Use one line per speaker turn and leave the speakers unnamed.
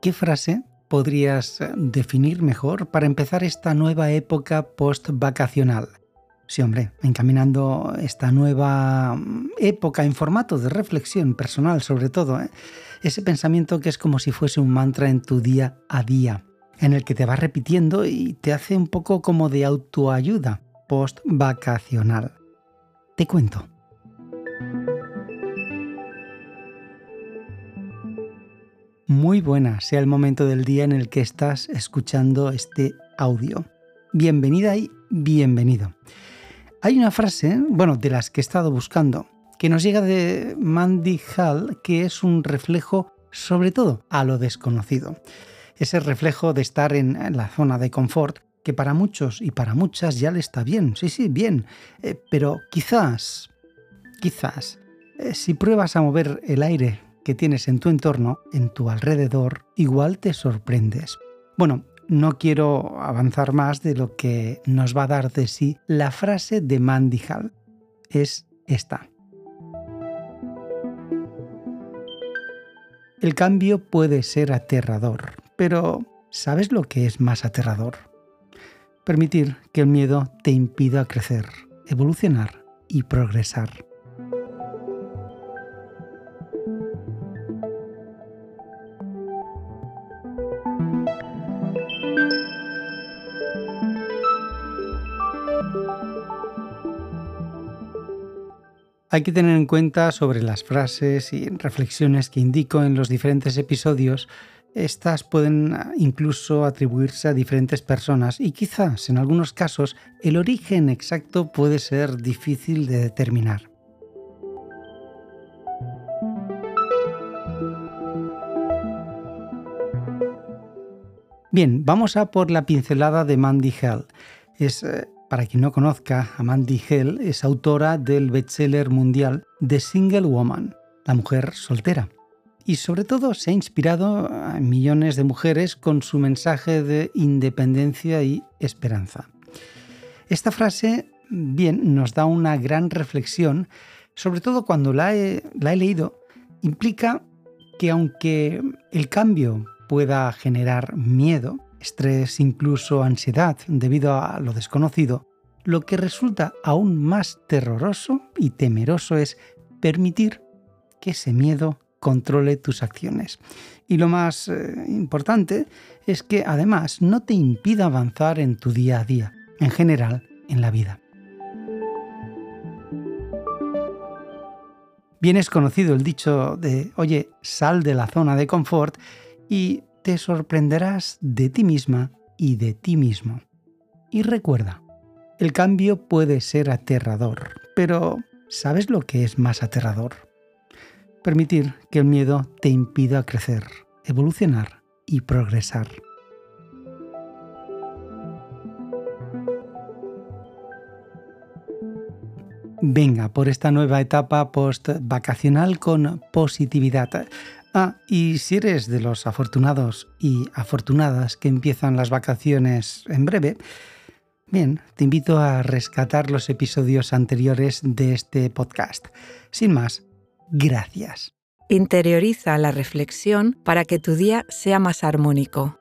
¿Qué frase podrías definir mejor para empezar esta nueva época post-vacacional? Sí, hombre, encaminando esta nueva época en formato de reflexión personal sobre todo, ¿eh? ese pensamiento que es como si fuese un mantra en tu día a día, en el que te vas repitiendo y te hace un poco como de autoayuda post-vacacional. Te cuento. Muy buena sea el momento del día en el que estás escuchando este audio. Bienvenida y bienvenido. Hay una frase, bueno, de las que he estado buscando, que nos llega de Mandy Hall, que es un reflejo sobre todo a lo desconocido. Ese reflejo de estar en la zona de confort, que para muchos y para muchas ya le está bien, sí, sí, bien, eh, pero quizás, quizás, eh, si pruebas a mover el aire que tienes en tu entorno, en tu alrededor, igual te sorprendes. Bueno, no quiero avanzar más de lo que nos va a dar de sí la frase de Mandy Hall. Es esta. El cambio puede ser aterrador, pero ¿sabes lo que es más aterrador? Permitir que el miedo te impida crecer, evolucionar y progresar. Hay que tener en cuenta sobre las frases y reflexiones que indico en los diferentes episodios. Estas pueden ah, incluso atribuirse a diferentes personas y quizás en algunos casos el origen exacto puede ser difícil de determinar. Bien, vamos a por la pincelada de Mandy Hell. Es eh, para quien no conozca, Amanda Hell es autora del bestseller mundial The Single Woman, la mujer soltera. Y sobre todo se ha inspirado a millones de mujeres con su mensaje de independencia y esperanza. Esta frase, bien, nos da una gran reflexión, sobre todo cuando la he leído, implica que aunque el cambio pueda generar miedo, estrés, incluso ansiedad debido a lo desconocido, lo que resulta aún más terroroso y temeroso es permitir que ese miedo controle tus acciones. Y lo más eh, importante es que además no te impida avanzar en tu día a día, en general en la vida. Bien es conocido el dicho de, oye, sal de la zona de confort y te sorprenderás de ti misma y de ti mismo. Y recuerda, el cambio puede ser aterrador, pero ¿sabes lo que es más aterrador? Permitir que el miedo te impida crecer, evolucionar y progresar. Venga por esta nueva etapa post-vacacional con positividad. Ah, y si eres de los afortunados y afortunadas que empiezan las vacaciones en breve, bien, te invito a rescatar los episodios anteriores de este podcast. Sin más, gracias.
Interioriza la reflexión para que tu día sea más armónico.